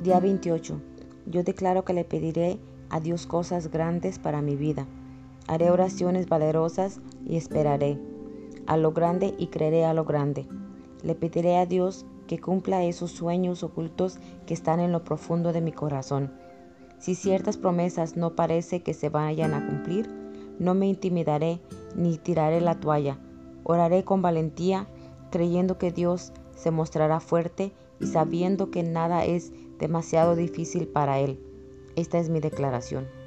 Día 28. Yo declaro que le pediré a Dios cosas grandes para mi vida. Haré oraciones valerosas y esperaré a lo grande y creeré a lo grande. Le pediré a Dios que cumpla esos sueños ocultos que están en lo profundo de mi corazón. Si ciertas promesas no parece que se vayan a cumplir, no me intimidaré ni tiraré la toalla. Oraré con valentía, creyendo que Dios se mostrará fuerte y sabiendo que nada es demasiado difícil para Él. Esta es mi declaración.